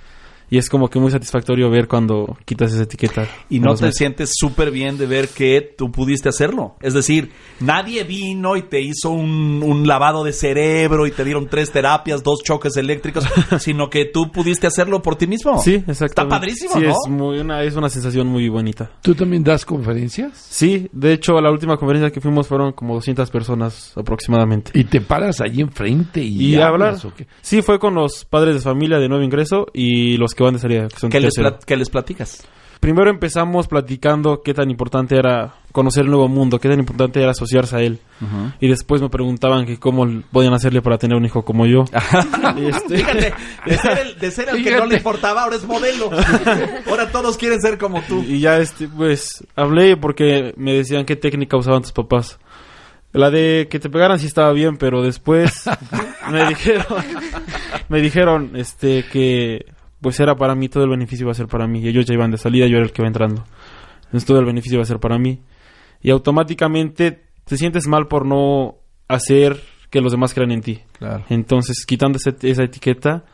y es como que muy satisfactorio ver cuando quitas esa etiqueta. Y no te sientes súper bien de ver que tú pudiste hacerlo. Es decir, nadie vino y te hizo un, lavado de cerebro y te dieron tres terapias, dos choques eléctricos, sino que tú pudiste hacerlo por ti mismo. Sí, exacto. Está padrísimo, sí, ¿no? Es, muy una, es una sensación muy bonita. ¿Tú también das conferencias? Sí, de hecho, la última conferencia que fuimos fueron como 200 personas aproximadamente. ¿Y te paras allí enfrente y, ¿Y hablas? ¿o qué? Sí, fue con los padres de familia de nuevo ingreso y los que van de salida. ¿Qué, les ¿Qué les platicas? Primero empezamos platicando qué tan importante era conocer el nuevo mundo, qué tan importante era asociarse a él. Y después me preguntaban que cómo podían hacerle para tener un hijo como yo. este... Fíjate, de ser el, que no le importaba, ahora es modelo. ahora todos quieren ser como tú. Y ya, este, pues, hablé porque me decían qué técnica usaban tus papás. La de que te pegaran sí estaba bien, pero después me dijeron, me dijeron, este, que pues era para mí, todo el beneficio iba a ser para mí. Y ellos ya iban de salida, yo era el que iba entrando. Entonces todo el beneficio iba a ser para mí. Y automáticamente te sientes mal por no hacer que los demás crean en ti. Claro. Entonces, quitando esa etiqueta,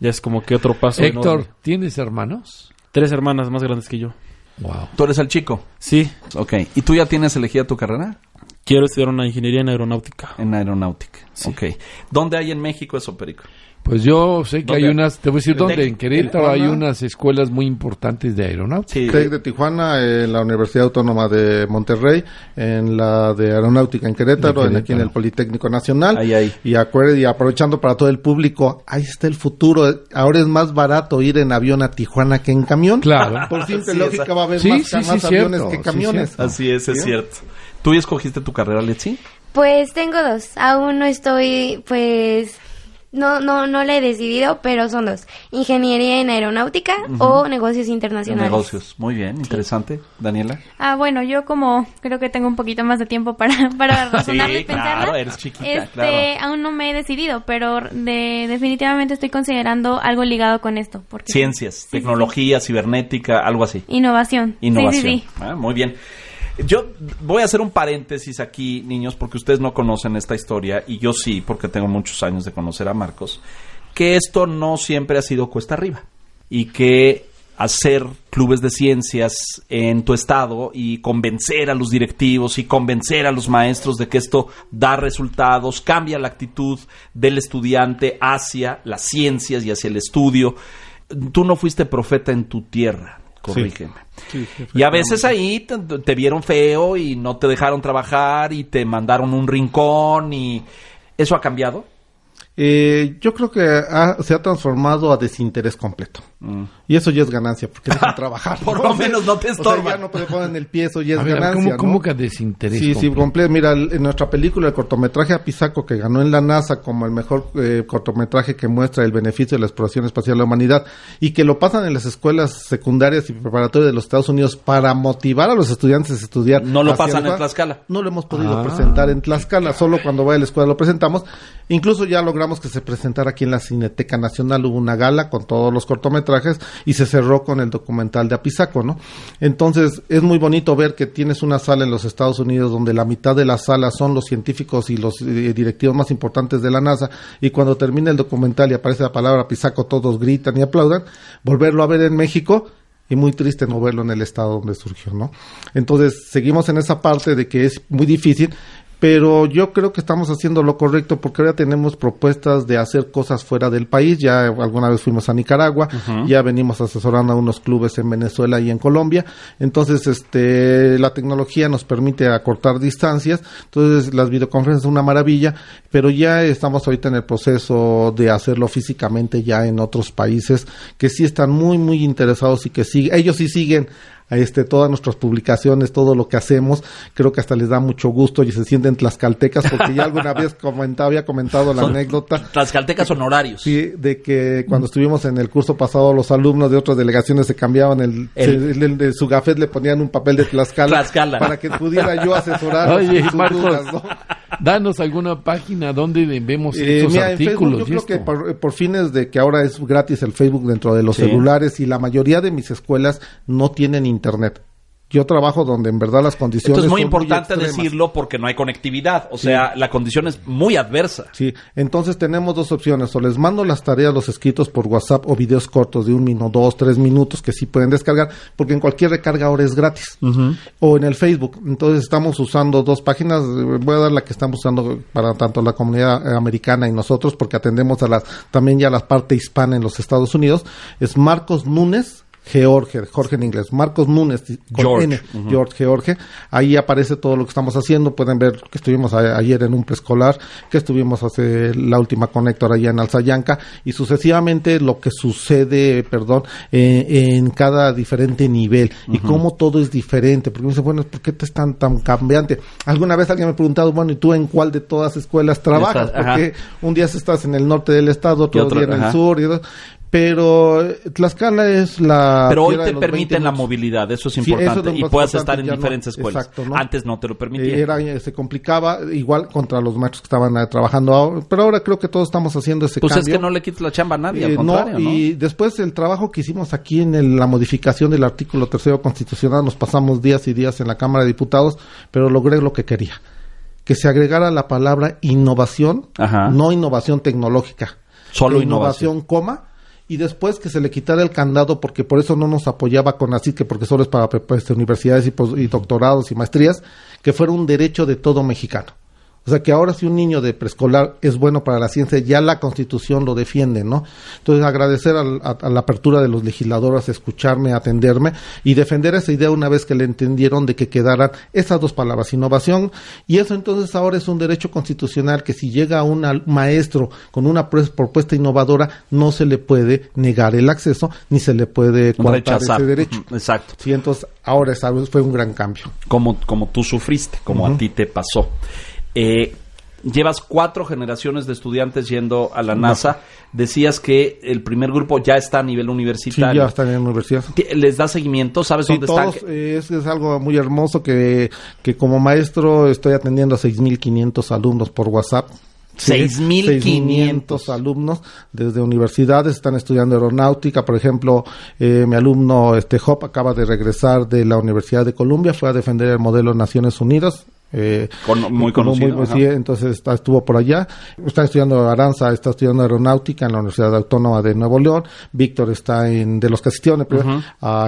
ya es como que otro paso. Héctor, ¿tienes hermanos? Tres hermanas más grandes que yo. Wow. ¿Tú eres el chico? Sí. Ok. ¿Y tú ya tienes elegida tu carrera? Quiero estudiar una ingeniería en aeronáutica. En aeronáutica. Sí. Ok. ¿Dónde hay en México eso, Perico? Pues yo sé que hay unas, te voy a decir dónde, en Querétaro hay unas escuelas muy importantes de aeronáutica. Sí. de Tijuana, en la Universidad Autónoma de Monterrey, en la de Aeronáutica en Querétaro, En aquí en el Politécnico Nacional. Ahí, ahí. Y acuerde, y aprovechando para todo el público, ahí está el futuro. Ahora es más barato ir en avión a Tijuana que en camión. Claro. Por simple lógica va a haber más, aviones que camiones. Así es, es cierto. ¿Tú ya escogiste tu carrera, Letzi? Pues tengo dos. Aún no estoy, pues, no, no, no le he decidido, pero son dos. Ingeniería en aeronáutica o negocios internacionales. Negocios, muy bien, interesante. Daniela. Ah, bueno, yo como creo que tengo un poquito más de tiempo para, para razonar y Claro, eres chiquita, este, Aún no me he decidido, pero de, definitivamente estoy considerando algo ligado con esto. Porque, Ciencias, tecnología, cibernética, algo así. Innovación. Innovación. Ah, muy bien. Yo voy a hacer un paréntesis aquí, niños, porque ustedes no conocen esta historia y yo sí, porque tengo muchos años de conocer a Marcos, que esto no siempre ha sido cuesta arriba y que hacer clubes de ciencias en tu estado y convencer a los directivos y convencer a los maestros de que esto da resultados, cambia la actitud del estudiante hacia las ciencias y hacia el estudio. Tú no fuiste profeta en tu tierra corrígeme. y a veces ahí te, vieron feo y no te dejaron trabajar y te mandaron un rincón y eso ha cambiado. Eh, yo creo que se ha transformado a desinterés completo. Mm. Y eso ya es ganancia, porque dejan trabajar. Por lo menos no te estorban. O sea, ya no te ponen el pie, eso ya es ganancia. ¿Cómo, cómo que desinterés? Sí, sí, completo. Mira, en nuestra película, el cortometraje Apizaco, que ganó en la NASA como el mejor eh, cortometraje que muestra el beneficio de la exploración espacial de la humanidad y que lo pasan en las escuelas secundarias y preparatorias de los Estados Unidos para motivar a los estudiantes a estudiar. No lo pasan en Tlaxcala. No lo hemos podido ah. presentar en Tlaxcala, solo cuando vaya a la escuela lo presentamos. Incluso ya logramos que se presentara aquí en la Cineteca Nacional, hubo una gala con todos los cortometrajes y se cerró con el documental de Apizaco, ¿no? Entonces, es muy bonito ver que tienes una sala en los Estados Unidos donde la mitad de la sala son los científicos y los eh, directivos más importantes de la NASA y cuando termina el documental y aparece la palabra Apizaco, todos gritan y aplaudan, volverlo a ver en México y muy triste no verlo en el estado donde surgió, ¿no? Entonces, seguimos en esa parte de que es muy difícil, pero yo creo que estamos haciendo lo correcto porque ahora tenemos propuestas de hacer cosas fuera del país. Ya alguna vez fuimos a Nicaragua, ya venimos asesorando a unos clubes en Venezuela y en Colombia. Entonces, este, la tecnología nos permite acortar distancias. Entonces, las videoconferencias son una maravilla, pero ya estamos ahorita en el proceso de hacerlo físicamente ya en otros países que sí están muy, muy interesados y que sí, ellos sí siguen este, todas nuestras publicaciones, todo lo que hacemos, creo que hasta les da mucho gusto y se sienten tlaxcaltecas, porque ya alguna vez comentaba, había comentado la anécdota. Tlaxcaltecas honorarios. Sí, de que cuando estuvimos en el curso pasado, los alumnos de otras delegaciones se cambiaban el, de su gafet, le ponían un papel de Tlaxcala, para que pudiera yo asesorar. Oye, Marcos, danos alguna página donde vemos eh, estos artículos. yo creo que por, por, fines de que ahora es gratis el Facebook dentro de los celulares y la mayoría de mis escuelas no tienen internet yo trabajo donde en verdad las condiciones Esto es muy importante decirlo porque no hay conectividad, o sea, la condición es muy adversa. Sí, entonces tenemos dos opciones, o les mando las tareas, los escritos por WhatsApp o videos cortos de un minuto, dos, tres minutos que sí pueden descargar, porque en cualquier recarga ahora es gratis, o en el Facebook. Entonces estamos usando dos páginas, voy a dar la que estamos usando para tanto la comunidad americana y nosotros, porque atendemos a las también ya la parte hispana en los Estados Unidos, es Marcos Núñez George, Jorge en inglés, Marcos Núñez, George, George, George, ahí aparece todo lo que estamos haciendo, pueden ver que estuvimos ayer en un preescolar, que estuvimos hace la última conector allá en Alzayanca, y sucesivamente lo que sucede, perdón, eh, en cada diferente nivel, y cómo todo es diferente, porque me dice, bueno, ¿por qué te están tan cambiante? Alguna vez alguien me ha preguntado, bueno, ¿y tú en cuál de todas las escuelas trabajas? Porque un día estás en el norte del estado, otro, día en el sur, y pero Tlaxcala es la... Pero hoy te permiten la movilidad, eso es importante, y puedes estar en diferentes escuelas. Antes no te lo permitía. Era, se complicaba, igual contra los maestros que estaban eh, trabajando ahora, pero ahora creo que todos estamos haciendo ese pues cambio. Pues es que no le quites la chamba a nadie, al eh, contrario, Y después el trabajo que hicimos aquí en la modificación del artículo tercero constitucional, nos pasamos días y días en la Cámara de Diputados, pero logré lo que quería. Que se agregara la palabra innovación, no innovación tecnológica. Solo innovación, coma, y después que se le quitara el candado porque por eso no nos apoyaba con así que porque solo es para pues, universidades y, y doctorados y maestrías, que fuera un derecho de todo mexicano. O sea que ahora si un niño de preescolar es bueno para la ciencia, ya la constitución lo defiende, ¿no? Entonces agradecer a, la apertura de los legisladores, escucharme, atenderme y defender esa idea una vez que le entendieron de que quedaran esas dos palabras, innovación, y eso entonces ahora es un derecho constitucional que si llega un maestro con una propuesta innovadora, no se le puede negar el acceso ni se le puede coartar ese derecho. Exacto. Sí, entonces ahora esa fue un gran cambio. Como, como tú sufriste, como a ti te pasó. Eh, llevas cuatro generaciones de estudiantes yendo a la NASA. Decías que el primer grupo ya está a nivel universitario. Sí, ya está en la universidad. ¿Les da seguimiento? ¿Sabes dónde están? Eh, es, es, algo muy hermoso que, que como maestro estoy atendiendo a 6.500 alumnos por WhatsApp. 6.500 alumnos desde universidades están estudiando aeronáutica. Por ejemplo, eh, mi alumno este Hop acaba de regresar de la Universidad de Columbia, fue a defender el modelo Naciones Unidas eh, muy conocido. entonces estuvo por allá. Está estudiando Aranza, está estudiando aeronáutica en la Universidad Autónoma de Nuevo León. Víctor está en, de los que asistieron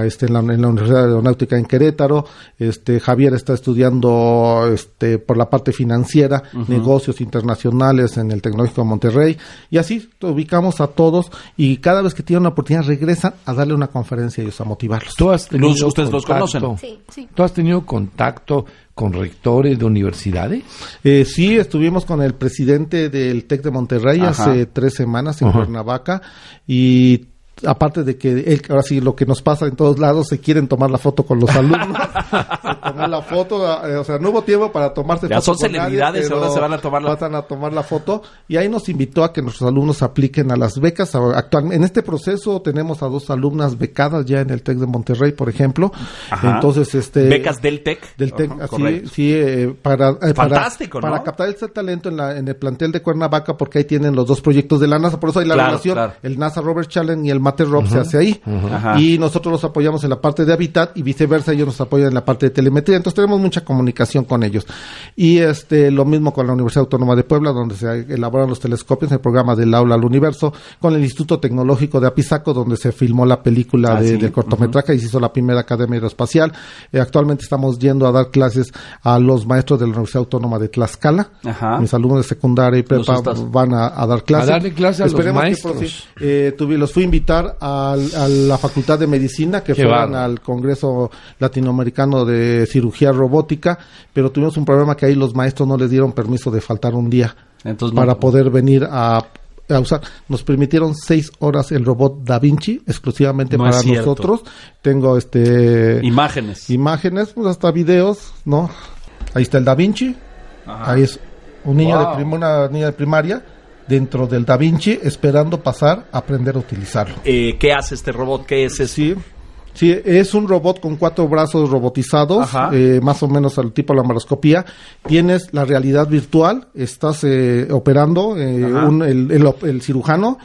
este, en, la, Universidad Aeronáutica en Querétaro. Este, Javier está estudiando este, por la parte financiera, negocios internacionales en el Tecnológico de Monterrey. Y así ubicamos a todos y cada vez que tienen una oportunidad regresan a darle una conferencia y ellos a motivarlos. ¿Tú has tenido ¿Ustedes los conocen? Sí, sí. ¿Tú has tenido contacto con rectores de universidades? Eh, sí, estuvimos con el presidente del TEC de Monterrey hace tres semanas en Cuernavaca y aparte de que él, ahora sí lo que nos pasa en todos lados, se quieren tomar la foto con los alumnos. se tomó la foto, eh, o sea, no hubo tiempo para tomarse ya son celebridades, ahora se van a tomar la a tomar la foto y ahí nos invitó a que nuestros alumnos apliquen a las becas. Actualmente en este proceso tenemos a dos alumnas becadas ya en el TEC de Monterrey, por ejemplo. Entonces, este becas del TEC. Del TEC, así, sí, eh, para eh, Fantástico, para, captar ese talento en, la, en el plantel de Cuernavaca porque ahí tienen los dos proyectos de la NASA, por eso hay la relación, el NASA Robert Challenge y el Mate Rob se hace ahí. Y nosotros los apoyamos en la parte de Habitat y viceversa, ellos nos apoyan en la parte de telemetría. Entonces tenemos mucha comunicación con ellos. Y este lo mismo con la Universidad Autónoma de Puebla, donde se elaboran los telescopios, el programa del aula al universo, con el Instituto Tecnológico de Apizaco, donde se filmó la película ah, de, cortometraje y se hizo la primera Academia Aeroespacial. Eh, actualmente estamos yendo a dar clases a los maestros de la Universidad Autónoma de Tlaxcala. Mis alumnos de secundaria y prepa van a, dar clases. A darle clases a los maestros. eh, los fui a invitar a, la Facultad de Medicina, que fueran al Congreso Latinoamericano de Cirugía Robótica, pero tuvimos un problema que ahí los maestros no les dieron permiso de faltar un día para poder venir a, usar. Nos permitieron seis horas el robot Da Vinci exclusivamente para nosotros. Tengo este imágenes, imágenes, pues hasta videos, ¿no? Ahí está el Da Vinci. Ahí es un niño de una niña de primaria dentro del Da Vinci esperando pasar a aprender a utilizarlo. Eh, ¿Qué hace este robot? ¿Qué es ese? Sí, Sí, es un robot con cuatro brazos robotizados, eh, más o menos al tipo de la maroscopía. Tienes la realidad virtual, estás eh, operando eh, el, cirujano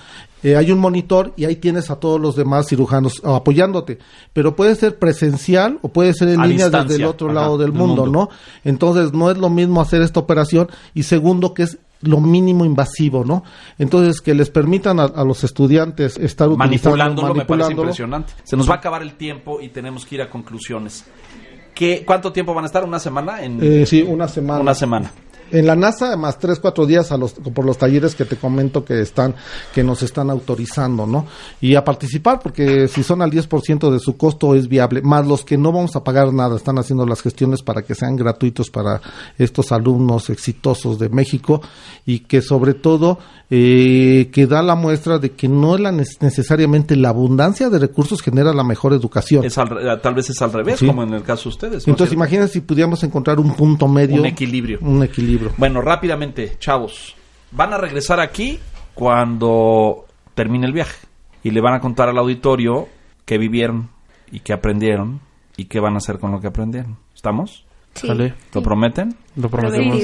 hay un monitor y ahí tienes a todos los demás cirujanos apoyándote. Pero puede ser presencial o puede ser en línea desde el otro lado del mundo, ¿no? Entonces no es lo mismo hacer esta operación y segundo que es lo mínimo invasivo, ¿no? Entonces, que les permitan a, los estudiantes estar manipulándolo, me parece impresionante. Se nos va a acabar el tiempo y tenemos que ir a conclusiones. ¿Qué, ¿Cuánto tiempo van a estar? ¿Una semana? En, eh, sí, una semana. Una semana en la NASA más tres cuatro días a los por los talleres que te comento que están que nos están autorizando no y a participar porque si son al 10% de su costo es viable más los que no vamos a pagar nada están haciendo las gestiones para que sean gratuitos para estos alumnos exitosos de México y que sobre todo eh, que da la muestra de que no la necesariamente la abundancia de recursos genera la mejor educación. tal vez es al revés, como en el caso de ustedes. Entonces, imagínense si pudiéramos encontrar un punto medio. Un equilibrio. Un equilibrio. Bueno, rápidamente, chavos, van a regresar aquí cuando termine el viaje y le van a contar al auditorio qué vivieron y qué aprendieron y qué van a hacer con lo que aprendieron. ¿Estamos? Sí. ¿Lo prometen? Lo prometemos.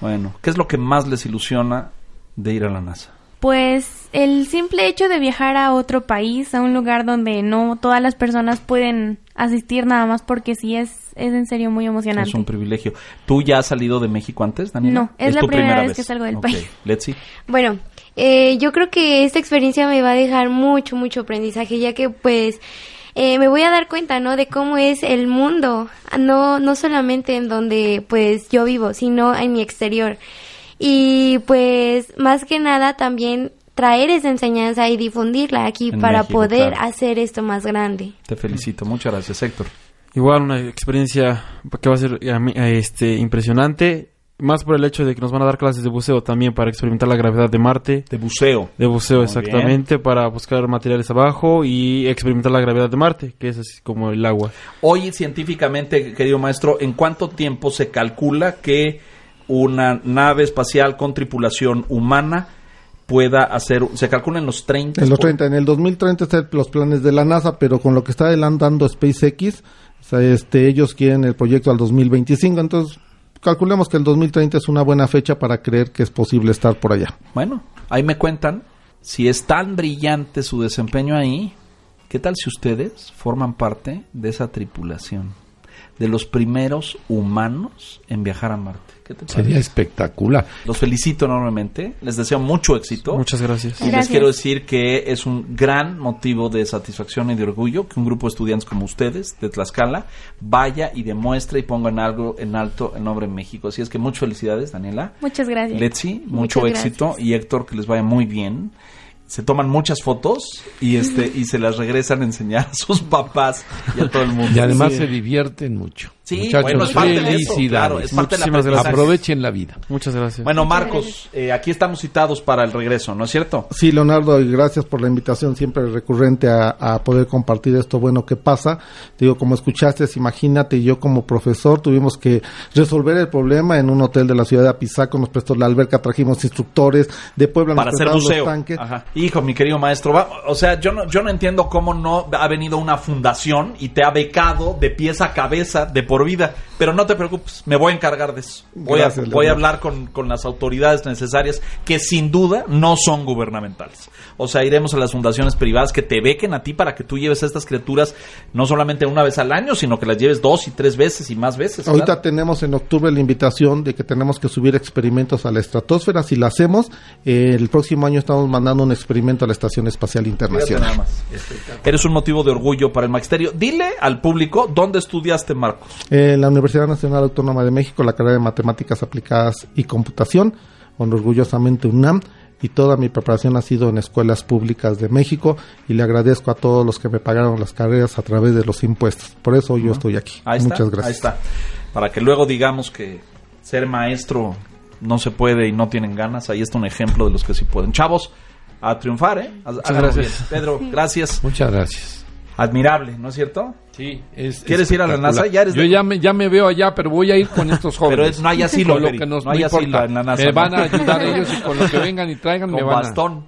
Bueno, ¿qué es lo que más les ilusiona de ir a la NASA? Pues el simple hecho de viajar a otro país, a un lugar donde no todas las personas pueden asistir nada más porque sí es, es en serio muy emocionante. Es un privilegio. ¿Tú ya has salido de México antes, Daniela? No, es, la primera, vez, que salgo del país. Let's Bueno, eh, yo creo que esta experiencia me va a dejar mucho, mucho aprendizaje, ya que pues... Eh, me voy a dar cuenta, ¿no? De cómo es el mundo, no, no solamente en donde pues yo vivo, sino en mi exterior y pues más que nada también traer esa enseñanza y difundirla aquí para poder hacer esto más grande. Te felicito, muchas gracias Héctor. Igual una experiencia que va a ser este impresionante, más por el hecho de que nos van a dar clases de buceo también para experimentar la gravedad de Marte. De buceo. De buceo, exactamente, para buscar materiales abajo y experimentar la gravedad de Marte, que es así como el agua. Hoy científicamente, querido maestro, ¿en cuánto tiempo se calcula que una nave espacial con tripulación humana pueda hacer, se calcula en los 30. En los 30, en el 2030 están los planes de la NASA, pero con lo que está adelantando SpaceX, este, ellos quieren el proyecto al 2025, entonces calculemos que el 2030 es una buena fecha para creer que es posible estar por allá. Bueno, ahí me cuentan, si es tan brillante su desempeño ahí, ¿qué tal si ustedes forman parte de esa tripulación? De los primeros humanos en viajar a Marte. Sería espectacular. Los felicito enormemente, les deseo mucho éxito. Muchas gracias. Y les quiero decir que es un gran motivo de satisfacción y de orgullo que un grupo de estudiantes como ustedes de Tlaxcala vaya y demuestre y ponga en algo en alto el nombre de México. Así es que muchas felicidades, Daniela. Muchas gracias. Letzi, mucho éxito y Héctor, que les vaya muy bien se toman muchas fotos y este y se las regresan a enseñar a sus papás y a todo el mundo. Y además se divierten mucho. Sí, bueno, es parte de eso, claro, es parte de la Aprovechen la vida. Muchas gracias. Bueno, Marcos, eh, aquí estamos citados para el regreso, ¿no es cierto? Sí, Leonardo, y gracias por la invitación siempre recurrente a, poder compartir esto bueno que pasa. Digo, como escuchaste, imagínate, yo como profesor tuvimos que resolver el problema en un hotel de la ciudad de Apizaco, nos prestó la alberca, trajimos instructores de Puebla, para hacer buceo. Ajá. Hijo, mi querido maestro, o sea, yo no, yo no entiendo cómo no ha venido una fundación y te ha becado de pies a cabeza de por vida. Pero no te preocupes, me voy a encargar de eso. Voy, a, voy a hablar con, con, las autoridades necesarias que sin duda no son gubernamentales. O sea, iremos a las fundaciones privadas que te bequen a ti para que tú lleves a estas criaturas no solamente una vez al año, sino que las lleves dos y tres veces y más veces. Ahorita tenemos en octubre la invitación de que tenemos que subir experimentos a la estratosfera. Si lo hacemos, eh, el próximo año estamos mandando un experimento a la Estación Espacial Internacional. Eres un motivo de orgullo para el magisterio. Dile al público dónde estudiaste, Marcos. En la Universidad Nacional Autónoma de México, la carrera de Matemáticas Aplicadas y Computación, con orgullosamente UNAM y toda mi preparación ha sido en escuelas públicas de México y le agradezco a todos los que me pagaron las carreras a través de los impuestos. Por eso yo estoy aquí. Muchas gracias. Ahí está. Para que luego digamos que ser maestro no se puede y no tienen ganas, ahí está un ejemplo de los que sí pueden. Chavos, a triunfar, ¿eh? Muchas gracias. Pedro, gracias. Muchas gracias. Admirable, ¿no es cierto? Sí. Es ¿Quieres ir a la NASA? ¿Ya Yo ya, me, ya me veo allá, pero voy a ir con estos jóvenes. pero no hay asilo, lo que nos, no hay asilo en la NASA. Me van a ayudar ellos y con lo que vengan y traigan me van bastón.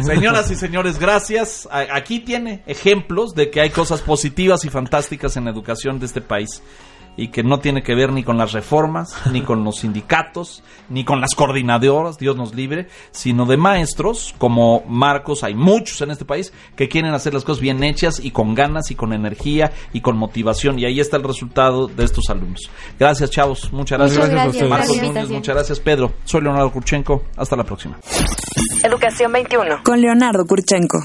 Señoras y señores, gracias. Aquí tiene ejemplos de que hay cosas positivas y fantásticas en la educación de este país y que no tiene que ver ni con las reformas, ni con los sindicatos, ni con las coordinadoras, Dios nos libre, sino de maestros como Marcos, hay muchos en este país que quieren hacer las cosas bien hechas y con ganas y con energía y con motivación y ahí está el resultado de estos alumnos. Gracias, chavos, muchas gracias. Muchas gracias, Marcos Núñez, muchas gracias, Pedro. Soy Leonardo Kurchenko, hasta la próxima. Educación 21. Con Leonardo Kurchenko.